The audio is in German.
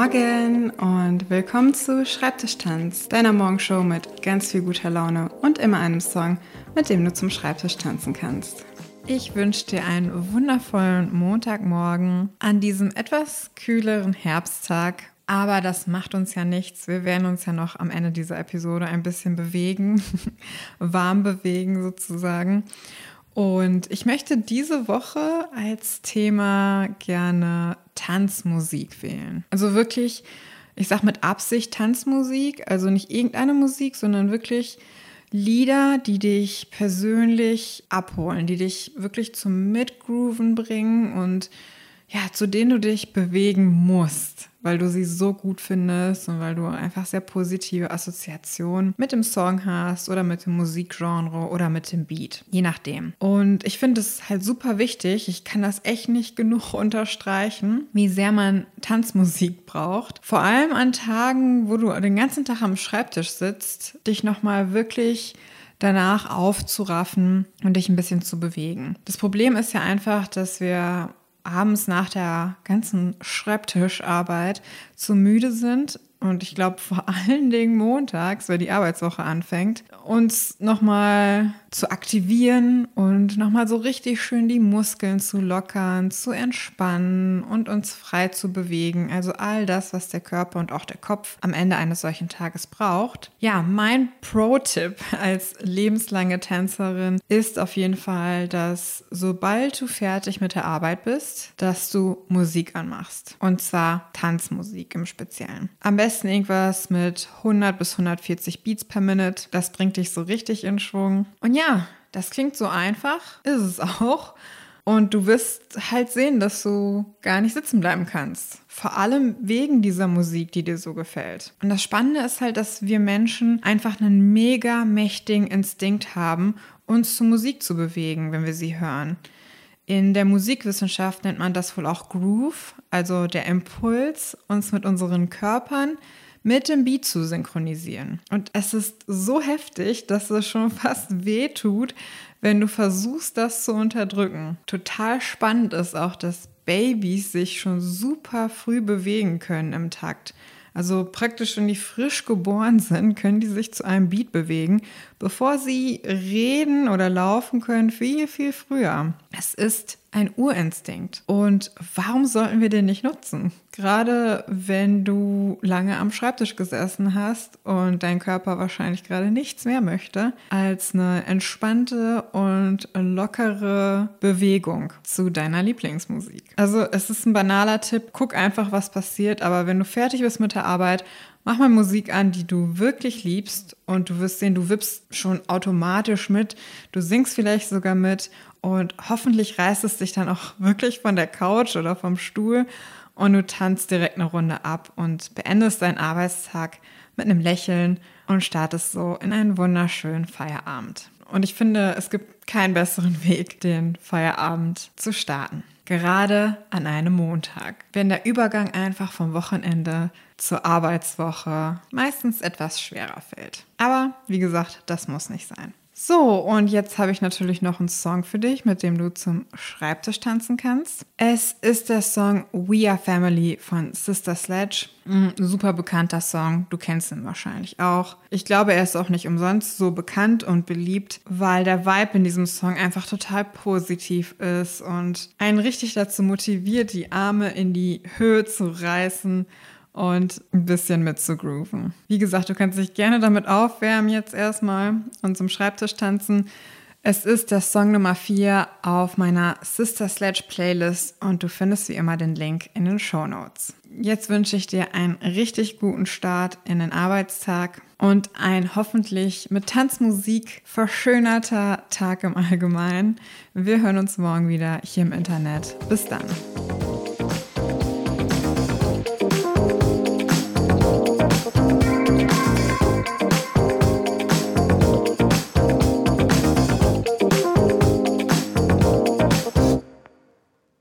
Morgen und willkommen zu Schreibtischtanz, deiner Morgenshow mit ganz viel guter Laune und immer einem Song, mit dem du zum Schreibtisch tanzen kannst. Ich wünsche dir einen wundervollen Montagmorgen an diesem etwas kühleren Herbsttag. Aber das macht uns ja nichts. Wir werden uns ja noch am Ende dieser Episode ein bisschen bewegen, warm bewegen sozusagen. Und ich möchte diese Woche als Thema gerne Tanzmusik wählen. Also wirklich, ich sage mit Absicht Tanzmusik, also nicht irgendeine Musik, sondern wirklich Lieder, die dich persönlich abholen, die dich wirklich zum Mitgrooven bringen und ja, zu denen du dich bewegen musst weil du sie so gut findest und weil du einfach sehr positive Assoziationen mit dem Song hast oder mit dem Musikgenre oder mit dem Beat, je nachdem. Und ich finde es halt super wichtig, ich kann das echt nicht genug unterstreichen, wie sehr man Tanzmusik braucht. Vor allem an Tagen, wo du den ganzen Tag am Schreibtisch sitzt, dich nochmal wirklich danach aufzuraffen und dich ein bisschen zu bewegen. Das Problem ist ja einfach, dass wir abends nach der ganzen Schreibtischarbeit zu müde sind und ich glaube vor allen Dingen montags, wenn die Arbeitswoche anfängt, uns nochmal zu aktivieren und nochmal so richtig schön die Muskeln zu lockern, zu entspannen und uns frei zu bewegen. Also all das, was der Körper und auch der Kopf am Ende eines solchen Tages braucht. Ja, mein Pro-Tipp als lebenslange Tänzerin ist auf jeden Fall, dass sobald du fertig mit der Arbeit bist, dass du Musik anmachst. Und zwar Tanzmusik im Speziellen. Am besten irgendwas mit 100 bis 140 Beats per Minute. Das bringt dich so richtig in Schwung. Und ja, das klingt so einfach, ist es auch. Und du wirst halt sehen, dass du gar nicht sitzen bleiben kannst. Vor allem wegen dieser Musik, die dir so gefällt. Und das Spannende ist halt, dass wir Menschen einfach einen mega mächtigen Instinkt haben, uns zu Musik zu bewegen, wenn wir sie hören. In der Musikwissenschaft nennt man das wohl auch Groove, also der Impuls, uns mit unseren Körpern mit dem Beat zu synchronisieren. Und es ist so heftig, dass es schon fast weh tut, wenn du versuchst, das zu unterdrücken. Total spannend ist auch, dass Babys sich schon super früh bewegen können im Takt. Also praktisch, wenn die frisch geboren sind, können die sich zu einem Beat bewegen, bevor sie reden oder laufen können, viel, viel früher. Es ist ein Urinstinkt. Und warum sollten wir den nicht nutzen? Gerade wenn du lange am Schreibtisch gesessen hast und dein Körper wahrscheinlich gerade nichts mehr möchte als eine entspannte und lockere Bewegung zu deiner Lieblingsmusik. Also es ist ein banaler Tipp, guck einfach, was passiert, aber wenn du fertig bist mit der Arbeit, Mach mal Musik an, die du wirklich liebst und du wirst sehen, du wippst schon automatisch mit, du singst vielleicht sogar mit und hoffentlich reißt es dich dann auch wirklich von der Couch oder vom Stuhl und du tanzt direkt eine Runde ab und beendest deinen Arbeitstag mit einem Lächeln und startest so in einen wunderschönen Feierabend. Und ich finde, es gibt keinen besseren Weg, den Feierabend zu starten. Gerade an einem Montag, wenn der Übergang einfach vom Wochenende zur Arbeitswoche meistens etwas schwerer fällt. Aber wie gesagt, das muss nicht sein. So, und jetzt habe ich natürlich noch einen Song für dich, mit dem du zum Schreibtisch tanzen kannst. Es ist der Song We Are Family von Sister Sledge. Ein super bekannter Song, du kennst ihn wahrscheinlich auch. Ich glaube, er ist auch nicht umsonst so bekannt und beliebt, weil der Vibe in diesem Song einfach total positiv ist und einen richtig dazu motiviert, die Arme in die Höhe zu reißen und ein bisschen mit zu grooven. Wie gesagt, du kannst dich gerne damit aufwärmen jetzt erstmal und zum Schreibtisch tanzen. Es ist der Song Nummer 4 auf meiner Sister Sledge Playlist und du findest wie immer den Link in den Show Notes. Jetzt wünsche ich dir einen richtig guten Start in den Arbeitstag und ein hoffentlich mit Tanzmusik verschönerter Tag im Allgemeinen. Wir hören uns morgen wieder hier im Internet. Bis dann.